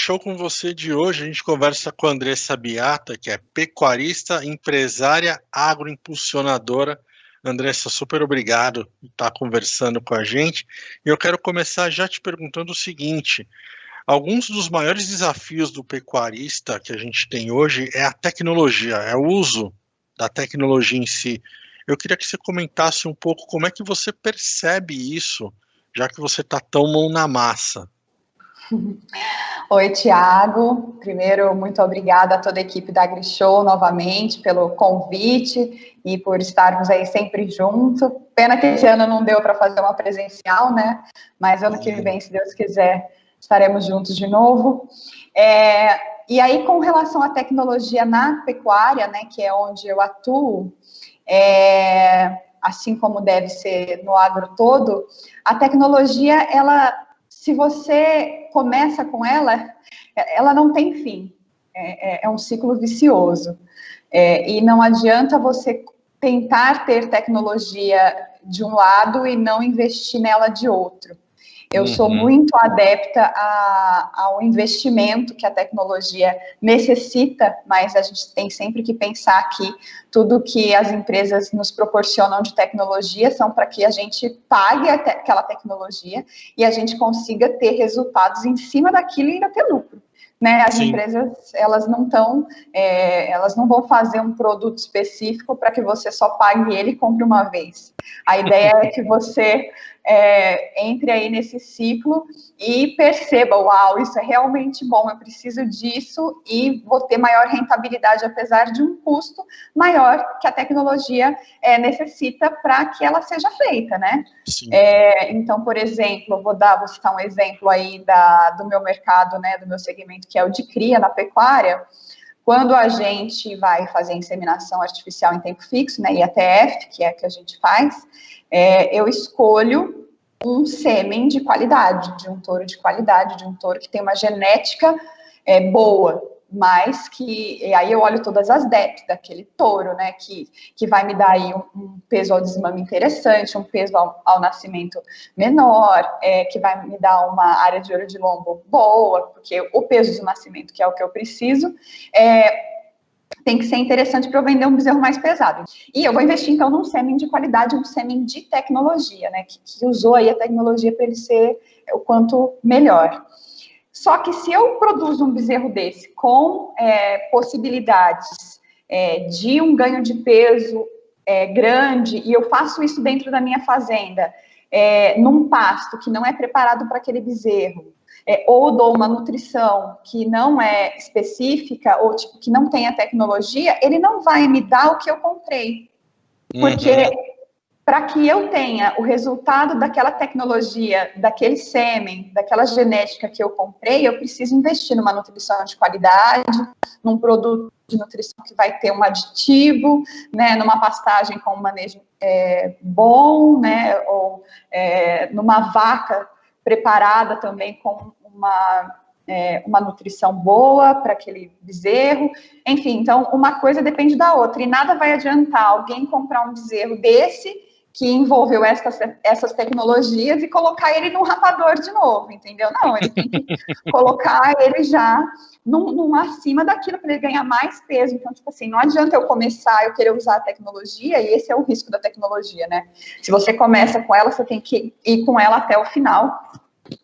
AgriShow com você de hoje. A gente conversa com a Andressa Biata, que é pecuarista, empresária, agroimpulsionadora. Andressa, super obrigado por estar conversando com a gente. E eu quero começar já te perguntando o seguinte: alguns dos maiores desafios do pecuarista que a gente tem hoje é a tecnologia, é o uso da tecnologia em si. Eu queria que você comentasse um pouco como é que você percebe isso, já que você está tão mão na massa. Oi, Tiago. Primeiro, muito obrigada a toda a equipe da AgriShow novamente pelo convite e por estarmos aí sempre junto. Pena que esse ano não deu para fazer uma presencial, né? Mas ano que vem, se Deus quiser, estaremos juntos de novo. É, e aí, com relação à tecnologia na pecuária, né, que é onde eu atuo, é, assim como deve ser no agro todo, a tecnologia, ela se você começa com ela, ela não tem fim. É, é, é um ciclo vicioso. É, e não adianta você tentar ter tecnologia de um lado e não investir nela de outro. Eu uhum. sou muito adepta a, ao investimento que a tecnologia necessita, mas a gente tem sempre que pensar que tudo que as empresas nos proporcionam de tecnologia são para que a gente pague aquela tecnologia e a gente consiga ter resultados em cima daquilo e ainda ter lucro né? As Sim. empresas elas não estão, é, elas não vão fazer um produto específico para que você só pague ele e compre uma vez. A ideia é que você é, entre aí nesse ciclo e perceba, uau, isso é realmente bom, eu preciso disso e vou ter maior rentabilidade, apesar de um custo maior que a tecnologia é, necessita para que ela seja feita, né? É, então, por exemplo, vou dar, vou citar um exemplo aí da, do meu mercado, né, do meu segmento, que é o de cria na pecuária, quando a gente vai fazer inseminação artificial em tempo fixo, né, IATF, que é a que a gente faz, é, eu escolho um sêmen de qualidade, de um touro de qualidade, de um touro que tem uma genética é, boa, mas que e aí eu olho todas as DEP daquele touro, né, que, que vai me dar aí um, um peso ao desmame interessante, um peso ao, ao nascimento menor, é, que vai me dar uma área de ouro de lombo boa, porque o peso do nascimento, que é o que eu preciso, é, tem que ser interessante para eu vender um bezerro mais pesado. E eu vou investir, então, num sêmen de qualidade, um sêmen de tecnologia, né, que, que usou aí a tecnologia para ele ser o quanto melhor. Só que se eu produzo um bezerro desse com é, possibilidades é, de um ganho de peso é, grande, e eu faço isso dentro da minha fazenda, é, num pasto que não é preparado para aquele bezerro, é, ou dou uma nutrição que não é específica, ou tipo, que não tem a tecnologia, ele não vai me dar o que eu comprei. Porque uhum. Para que eu tenha o resultado daquela tecnologia, daquele sêmen, daquela genética que eu comprei, eu preciso investir numa nutrição de qualidade, num produto de nutrição que vai ter um aditivo, né, numa pastagem com um manejo é, bom, né, ou é, numa vaca preparada também com uma, é, uma nutrição boa para aquele bezerro. Enfim, então uma coisa depende da outra. E nada vai adiantar alguém comprar um bezerro desse que envolveu essas, essas tecnologias e colocar ele no rapador de novo, entendeu? Não, ele tem que colocar ele já num, num acima daquilo para ele ganhar mais peso. Então, tipo assim, não adianta eu começar, eu querer usar a tecnologia, e esse é o risco da tecnologia, né? Se você começa com ela, você tem que ir com ela até o final,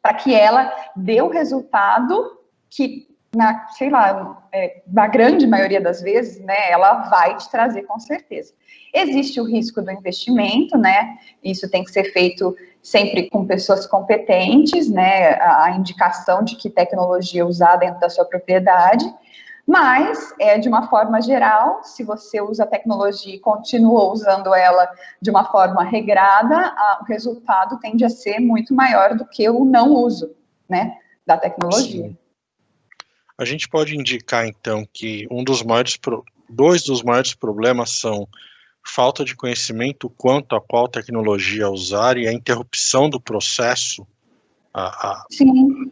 para que ela dê o resultado que, na, sei lá, é, na grande maioria das vezes, né, ela vai te trazer com certeza. Existe o risco do investimento, né? Isso tem que ser feito sempre com pessoas competentes, né? A indicação de que tecnologia usar dentro da sua propriedade. Mas, é, de uma forma geral, se você usa a tecnologia e continua usando ela de uma forma regrada, a, o resultado tende a ser muito maior do que o não uso né, da tecnologia. Sim. A gente pode indicar, então, que um dos maiores, dois dos maiores problemas são falta de conhecimento quanto a qual tecnologia usar e a interrupção do processo. A, a, Sim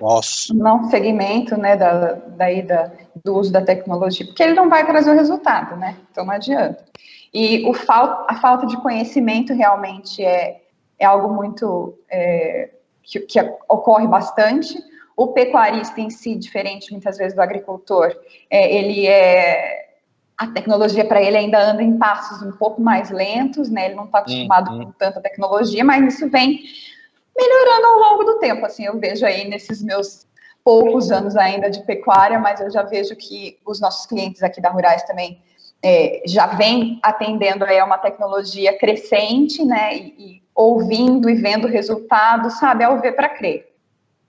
nossa. não segmento, né, da, daí da, do uso da tecnologia, porque ele não vai trazer o resultado, né, então não adianta. E o fal, a falta de conhecimento realmente é, é algo muito, é, que, que ocorre bastante, o pecuarista em si, diferente muitas vezes do agricultor, é, ele é a tecnologia para ele ainda anda em passos um pouco mais lentos, né? Ele não está acostumado uhum. com tanta tecnologia, mas isso vem melhorando ao longo do tempo. Assim, eu vejo aí nesses meus poucos anos ainda de pecuária, mas eu já vejo que os nossos clientes aqui da Rurais também é, já vem atendendo a uma tecnologia crescente, né? E, e ouvindo e vendo resultados, sabe? Ao ver para crer.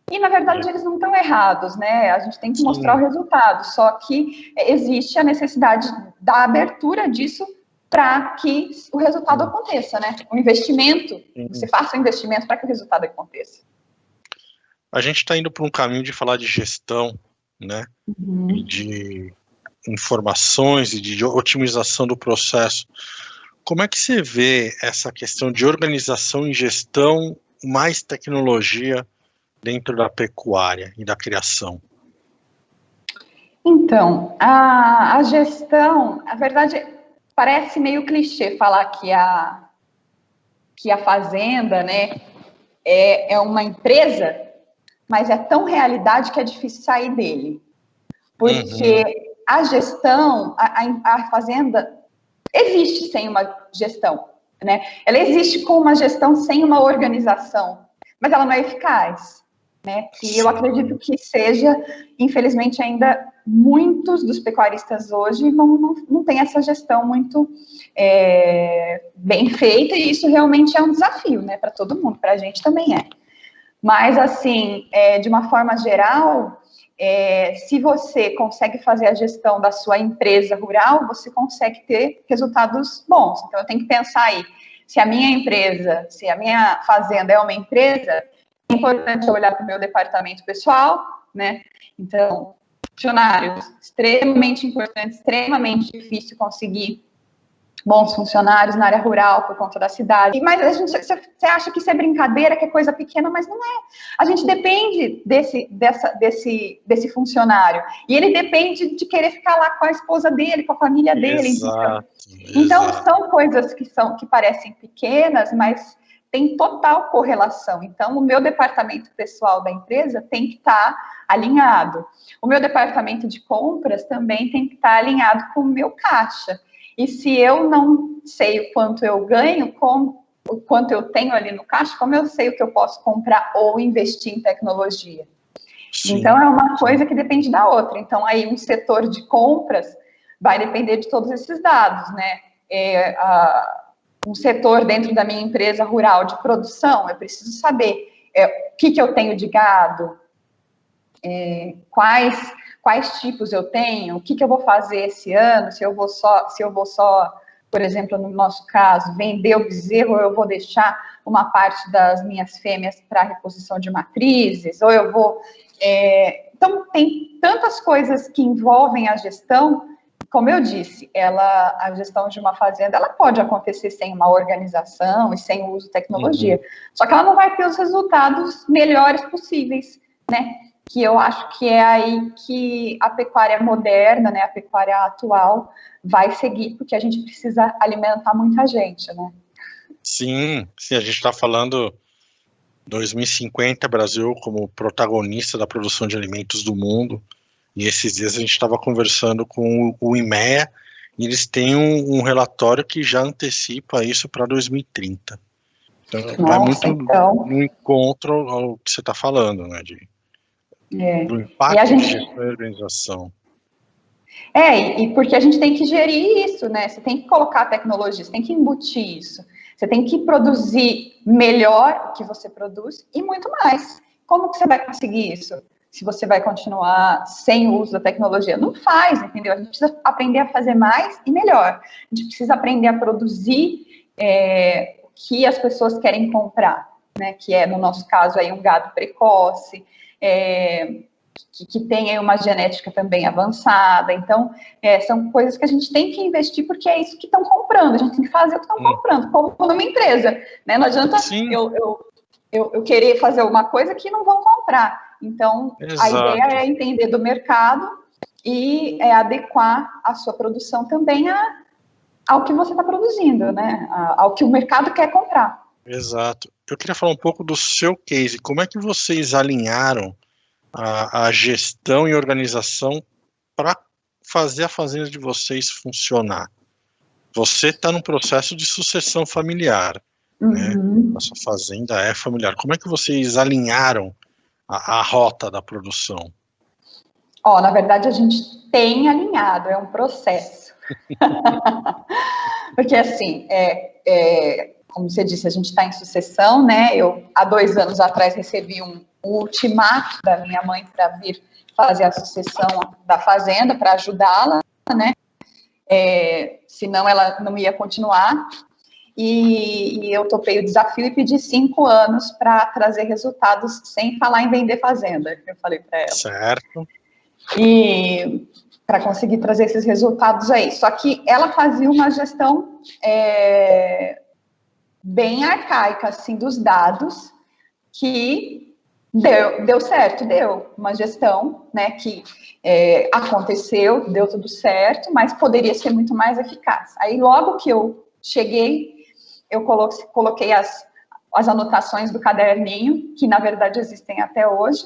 E, na verdade, eles não estão errados, né? A gente tem que mostrar Sim. o resultado, só que existe a necessidade da abertura disso para que o resultado aconteça, né? O investimento, você faça o investimento para que o resultado aconteça. A gente está indo para um caminho de falar de gestão, né? Uhum. E de informações e de otimização do processo. Como é que você vê essa questão de organização e gestão mais tecnologia dentro da pecuária e da criação? Então, a, a gestão, a verdade, parece meio clichê falar que a, que a fazenda, né, é, é uma empresa, mas é tão realidade que é difícil sair dele. Porque uhum. a gestão, a, a, a fazenda existe sem uma gestão, né? Ela existe com uma gestão sem uma organização, mas ela não é eficaz né? E eu acredito que seja, infelizmente, ainda muitos dos pecuaristas hoje não, não, não têm essa gestão muito é, bem feita, e isso realmente é um desafio, né, para todo mundo, para a gente também é. Mas, assim, é, de uma forma geral, é, se você consegue fazer a gestão da sua empresa rural, você consegue ter resultados bons. Então, eu tenho que pensar aí, se a minha empresa, se a minha fazenda é uma empresa, importante olhar para o meu departamento pessoal, né? Então, funcionários, extremamente importante, extremamente difícil conseguir bons funcionários na área rural por conta da cidade. Mas a gente, você acha que isso é brincadeira, que é coisa pequena, mas não é. A gente depende desse, dessa, desse, desse funcionário. E ele depende de querer ficar lá com a esposa dele, com a família dele. Exato, então, exato. são coisas que são que parecem pequenas, mas tem total correlação. Então, o meu departamento pessoal da empresa tem que estar tá alinhado. O meu departamento de compras também tem que estar tá alinhado com o meu caixa. E se eu não sei o quanto eu ganho, com, o quanto eu tenho ali no caixa, como eu sei o que eu posso comprar ou investir em tecnologia? Sim. Então, é uma coisa que depende da outra. Então, aí, um setor de compras vai depender de todos esses dados, né? É, a, um setor dentro da minha empresa rural de produção, eu preciso saber é, o que, que eu tenho de gado, é, quais quais tipos eu tenho, o que, que eu vou fazer esse ano, se eu vou só, se eu vou só, por exemplo, no nosso caso, vender o bezerro, ou eu vou deixar uma parte das minhas fêmeas para reposição de matrizes, ou eu vou. É, então, tem tantas coisas que envolvem a gestão como eu disse, ela, a gestão de uma fazenda, ela pode acontecer sem uma organização e sem o uso de tecnologia. Uhum. Só que ela não vai ter os resultados melhores possíveis, né? Que eu acho que é aí que a pecuária moderna, né, a pecuária atual, vai seguir, porque a gente precisa alimentar muita gente, né? Sim, sim, a gente está falando 2050 Brasil como protagonista da produção de alimentos do mundo. E esses dias a gente estava conversando com o IMEA e eles têm um, um relatório que já antecipa isso para 2030. Então, Nossa, vai muito então... no encontro ao que você está falando, né? De, é. Do impacto gente... da organização. É, e porque a gente tem que gerir isso, né? Você tem que colocar a tecnologia, você tem que embutir isso. Você tem que produzir melhor o que você produz e muito mais. Como que você vai conseguir isso? Se você vai continuar sem o uso da tecnologia. Não faz, entendeu? A gente precisa aprender a fazer mais e melhor. A gente precisa aprender a produzir é, o que as pessoas querem comprar, né? Que é, no nosso caso, aí um gado precoce, é, que, que tem uma genética também avançada. Então, é, são coisas que a gente tem que investir porque é isso que estão comprando. A gente tem que fazer o que estão hum. comprando, como numa empresa. Né? Não adianta eu, eu, eu, eu querer fazer uma coisa que não vão comprar. Então, Exato. a ideia é entender do mercado e é adequar a sua produção também a, ao que você está produzindo, né? ao que o mercado quer comprar. Exato. Eu queria falar um pouco do seu case. Como é que vocês alinharam a, a gestão e organização para fazer a fazenda de vocês funcionar? Você está num processo de sucessão familiar, né? uhum. né? A sua fazenda é familiar. Como é que vocês alinharam a, a rota da produção? Ó, na verdade, a gente tem alinhado, é um processo. Porque, assim, é, é, como você disse, a gente está em sucessão, né? Eu, há dois anos atrás, recebi um, um ultimato da minha mãe para vir fazer a sucessão da fazenda, para ajudá-la, né? É, senão ela não ia continuar. E, e, eu topei o desafio e pedi cinco anos para trazer resultados sem falar em vender fazenda, eu falei para ela. Certo. E para conseguir trazer esses resultados aí. Só que ela fazia uma gestão é, bem arcaica, assim, dos dados, que deu, deu certo, deu uma gestão, né, que é, aconteceu, deu tudo certo, mas poderia ser muito mais eficaz. Aí, logo que eu cheguei, eu coloquei as, as anotações do caderninho, que na verdade existem até hoje,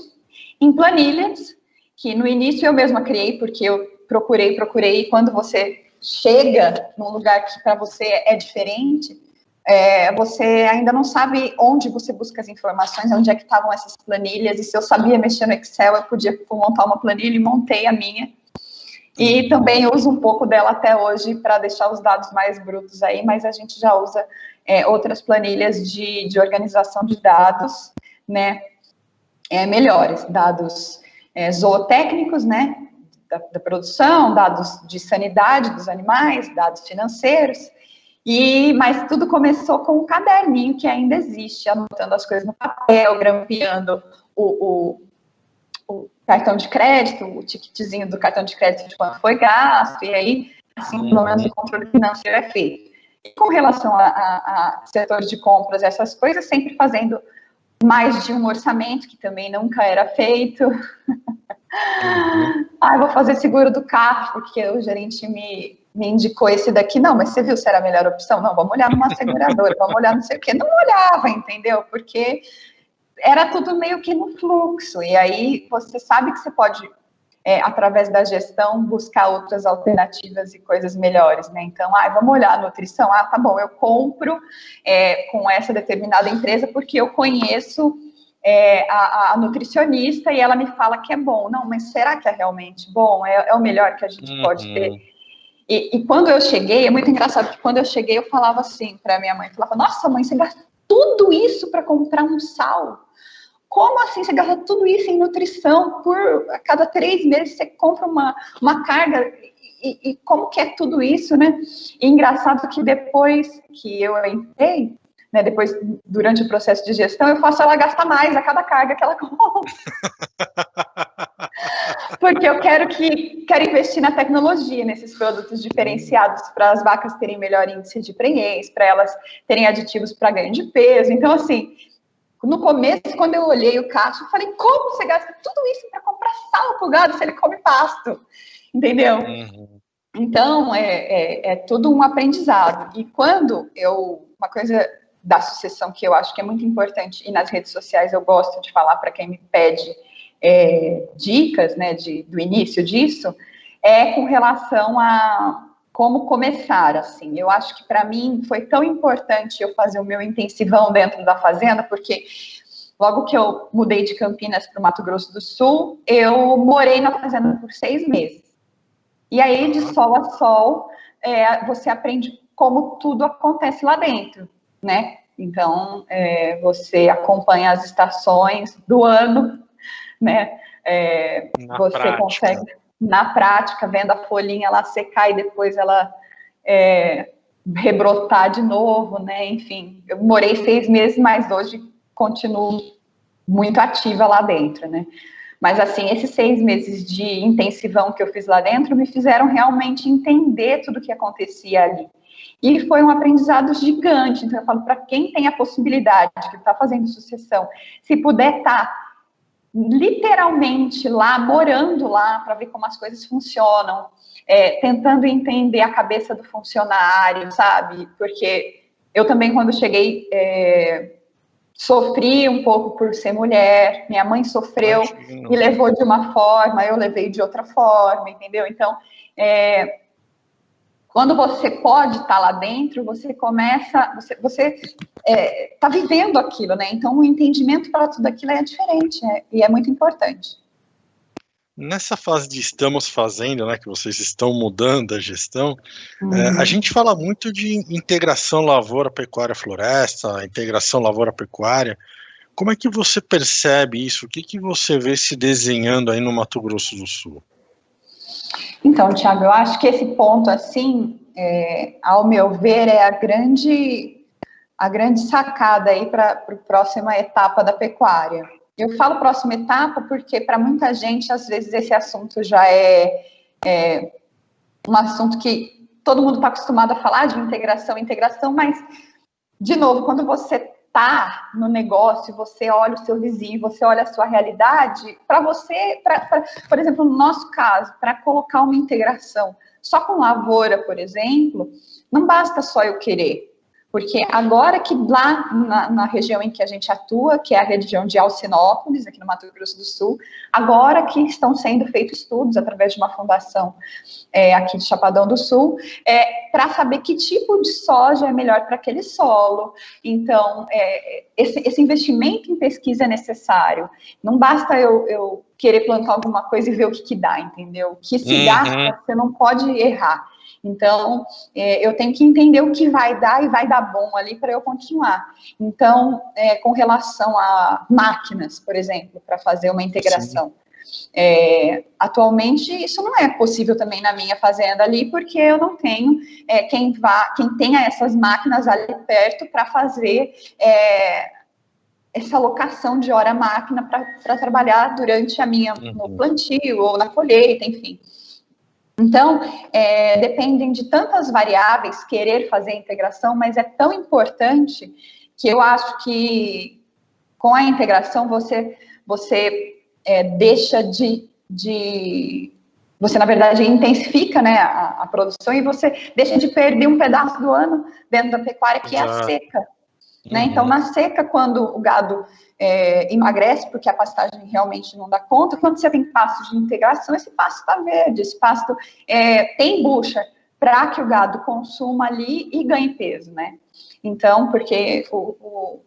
em planilhas, que no início eu mesma criei, porque eu procurei, procurei, e quando você chega num lugar que para você é diferente, é, você ainda não sabe onde você busca as informações, onde é que estavam essas planilhas, e se eu sabia mexer no Excel, eu podia montar uma planilha e montei a minha. E também uso um pouco dela até hoje para deixar os dados mais brutos aí, mas a gente já usa é, outras planilhas de, de organização de dados, né, é, melhores, dados é, zootécnicos, né, da, da, produção, dados de sanidade dos animais, dados financeiros, e mas tudo começou com um caderninho que ainda existe, anotando as coisas no papel, grampeando o, o, cartão de crédito, o ticketzinho do cartão de crédito de quanto foi gasto, e aí, assim, pelo menos o controle financeiro é feito. E com relação a, a, a setor de compras, essas coisas, sempre fazendo mais de um orçamento, que também nunca era feito. Uhum. ah, vou fazer seguro do carro, porque o gerente me, me indicou esse daqui. Não, mas você viu se era a melhor opção? Não, vamos olhar numa seguradora, vamos olhar não sei o quê. Não olhava, entendeu? Porque era tudo meio que no fluxo. E aí você sabe que você pode é, através da gestão, buscar outras alternativas e coisas melhores, né? Então, ah, vamos olhar a nutrição. Ah, tá bom, eu compro é, com essa determinada empresa porque eu conheço é, a, a, nutricionista e ela me fala que é bom. Não, mas será que é realmente bom? É, é o melhor que a gente uhum. pode ter? E, e, quando eu cheguei, é muito engraçado que quando eu cheguei, eu falava assim para minha mãe, falava, nossa mãe, você gasta tudo isso para comprar um sal? Como assim você gasta tudo isso em nutrição? Por a cada três meses você compra uma, uma carga e, e, como que é tudo isso, né? E engraçado que depois que eu entrei, né, depois, durante o processo de gestão, eu faço ela gastar mais a cada carga que ela compra. Porque eu quero que quero investir na tecnologia, nesses produtos diferenciados para as vacas terem melhor índice de prenhez, para elas terem aditivos para ganho de peso. Então, assim, no começo, quando eu olhei o caixa, eu falei, como você gasta tudo isso para comprar sal pro gado se ele come pasto? Entendeu? Uhum. Então, é, é, é tudo um aprendizado. E quando eu, uma coisa da sucessão que eu acho que é muito importante, e nas redes sociais eu gosto de falar para quem me pede é, dicas, né, de, do início disso, é com relação a como começar, assim. Eu acho que para mim foi tão importante eu fazer o meu intensivão dentro da fazenda, porque logo que eu mudei de Campinas para o Mato Grosso do Sul, eu morei na fazenda por seis meses. E aí, de sol a sol, é, você aprende como tudo acontece lá dentro, né? Então, é, você acompanha as estações do ano, né? É, você prática. consegue na prática, vendo a folhinha lá secar e depois ela é, rebrotar de novo, né? Enfim, eu morei seis meses, mas hoje continuo muito ativa lá dentro, né? Mas, assim, esses seis meses de intensivão que eu fiz lá dentro me fizeram realmente entender tudo o que acontecia ali. E foi um aprendizado gigante. Então, eu falo, para quem tem a possibilidade, que está fazendo sucessão, se puder estar tá literalmente lá, morando lá, para ver como as coisas funcionam, é, tentando entender a cabeça do funcionário, sabe? Porque eu também, quando cheguei, é, sofri um pouco por ser mulher, minha mãe sofreu e levou de uma forma, eu levei de outra forma, entendeu? Então, é, quando você pode estar lá dentro, você começa, você, você é, tá vivendo aquilo, né? Então o entendimento para tudo aquilo é diferente né? e é muito importante. Nessa fase de estamos fazendo, né, que vocês estão mudando a gestão, uhum. é, a uhum. gente fala muito de integração lavoura-pecuária-floresta, integração lavoura-pecuária. Como é que você percebe isso? O que, que você vê se desenhando aí no Mato Grosso do Sul? Então, Tiago, eu acho que esse ponto, assim, é, ao meu ver, é a grande, a grande sacada aí para a próxima etapa da pecuária. Eu falo próxima etapa porque, para muita gente, às vezes, esse assunto já é, é um assunto que todo mundo está acostumado a falar de integração, integração, mas, de novo, quando você está no negócio, você olha o seu vizinho, você olha a sua realidade, para você, pra, pra, por exemplo, no nosso caso, para colocar uma integração só com lavoura, por exemplo, não basta só eu querer. Porque agora que lá na, na, região em que a gente atua, que é a região de Alcinópolis, aqui no Mato Grosso do Sul, agora que estão sendo feitos estudos através de uma fundação é, aqui de Chapadão do Sul, é, para saber que tipo de soja é melhor para aquele solo. Então, é, esse, esse, investimento em pesquisa é necessário. Não basta eu, eu querer plantar alguma coisa e ver o que, que dá, entendeu? O que se uhum. gasta, você não pode errar. Então, é, eu tenho que entender o que vai dar e vai dar bom ali para eu continuar. Então, é, com relação a máquinas, por exemplo, para fazer uma integração. É, atualmente isso não é possível também na minha fazenda ali, porque eu não tenho é, quem vá, quem tenha essas máquinas ali perto para fazer é, essa alocação de hora máquina para trabalhar durante a minha uhum. no plantio ou na colheita, enfim. Então, é, dependem de tantas variáveis querer fazer a integração, mas é tão importante que eu acho que com a integração você, você é, deixa de, de, Você, na verdade, intensifica né, a, a, produção e você deixa de perder um pedaço do ano dentro da pecuária, que é a seca. Né? Então, na seca, quando o gado é, emagrece, porque a pastagem realmente não dá conta, quando você tem pasto de integração, esse pasto está verde, esse pasto é, tem bucha para que o gado consuma ali e ganhe peso, né? Então, porque o, o,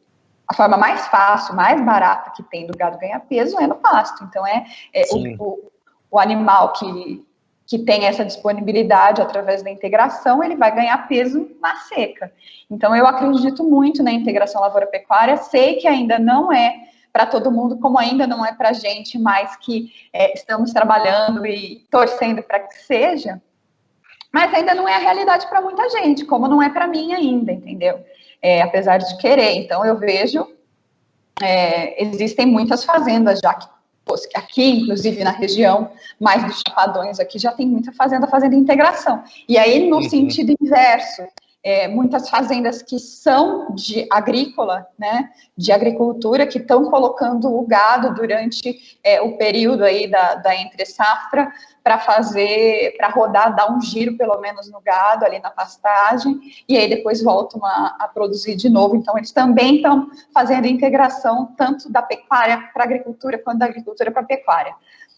a forma mais fácil, mais barata que tem do gado ganhar peso é no pasto. Então, é, é o, o animal que que tem essa disponibilidade através da integração, ele vai ganhar peso na seca. Então, eu acredito muito na integração lavoura-pecuária, sei que ainda não é para todo mundo, como ainda não é para a gente, mas que é, estamos trabalhando e torcendo para que seja, mas ainda não é a realidade para muita gente, como não é para mim ainda, entendeu? É, apesar de querer. Então, eu vejo, é, existem muitas fazendas já que aqui, inclusive na região mais dos Chapadões, aqui já tem muita fazenda fazendo integração. E aí, no uhum. sentido inverso, é, muitas fazendas que são de agrícola, né, de agricultura, que estão colocando o gado durante é, o período aí da, da entre safra para fazer, para rodar, dar um giro pelo menos no gado ali na pastagem, e aí depois voltam a, a produzir de novo. Então, eles também estão fazendo integração tanto da pecuária para agricultura quanto da agricultura para pecuária.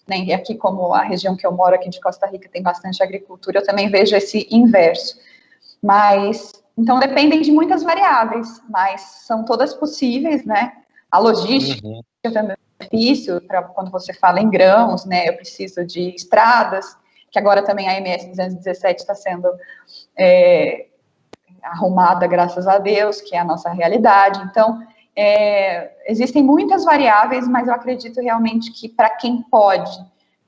Né? E aqui, como a região que eu moro aqui de Costa Rica tem bastante agricultura, eu também vejo esse inverso. Mas, então, dependem de muitas variáveis, mas são todas possíveis, né? A logística uhum. também é difícil, para quando você fala em grãos, né? Eu preciso de estradas, que agora também a MS 217 está sendo é, arrumada, graças a Deus, que é a nossa realidade. Então, é, existem muitas variáveis, mas eu acredito realmente que para quem pode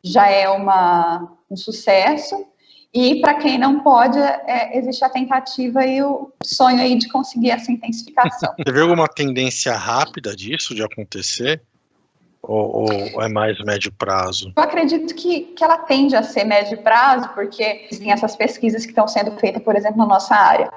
já é uma, um sucesso. E para quem não pode, é, existe a tentativa e o sonho aí de conseguir essa intensificação. Você vê alguma tendência rápida disso de acontecer? Ou, ou, é mais médio prazo? Eu acredito que, que ela tende a ser médio prazo, porque tem essas pesquisas que estão sendo feitas, por exemplo, na nossa área.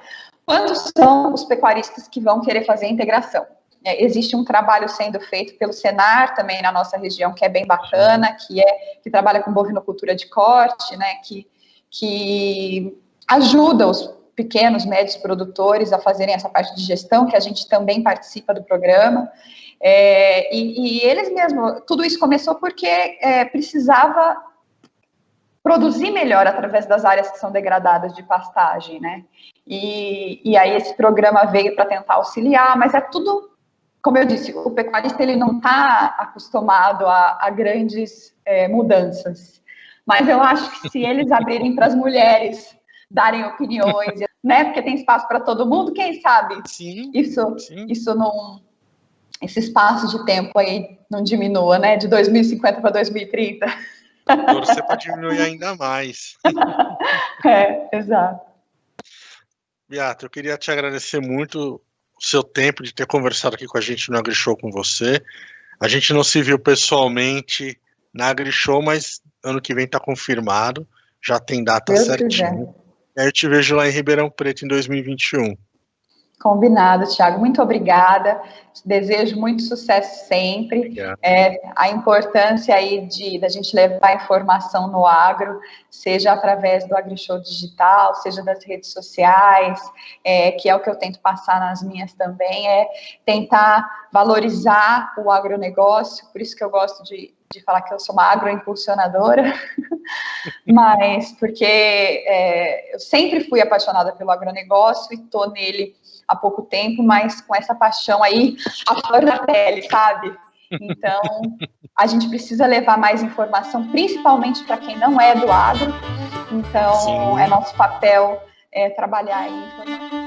Quantos são os pecuaristas que vão querer fazer a integração? É, existe um trabalho sendo feito pelo Senar também na nossa região, que é bem bacana, que é que trabalha com bovinocultura de corte, né, que que ajuda os pequenos, médios produtores a fazerem essa parte de gestão, que a gente também participa do programa. É, e, e, eles mesmo, tudo isso começou porque é, precisava produzir melhor através das áreas que são degradadas de pastagem, né? E, e aí esse programa veio para tentar auxiliar, mas é tudo, como eu disse, o pecuarista ele não está acostumado a, a grandes é, mudanças. Mas eu acho que se eles abrirem para as mulheres darem opiniões, né? Porque tem espaço para todo mundo, quem sabe sim, isso, sim. isso não esse espaço de tempo aí não diminua, né? De 2050 para 2030. Torcer para diminuir ainda mais. é, exato. Beata, eu queria te agradecer muito o seu tempo de ter conversado aqui com a gente no AgriShow com você. A gente não se viu pessoalmente na AgriShow, mas ano que vem está confirmado, já tem data Deus certinha. Aí eu te vejo lá em Ribeirão Preto em 2021. Combinado, Thiago. Muito obrigada. Desejo muito sucesso sempre. É, a importância aí de da gente levar informação no agro, seja através do AgriShow Digital, seja das redes sociais, é, que é o que eu tento passar nas minhas também, é tentar valorizar o agronegócio, por isso que eu gosto de, de falar que eu sou uma agroimpulsionadora, mas porque é, eu sempre fui apaixonada pelo agronegócio e estou nele há pouco tempo, mas com essa paixão aí, a flor da pele, sabe? Então, a gente precisa levar mais informação, principalmente para quem não é do agro. Então, Sim. é nosso papel é, trabalhar aí.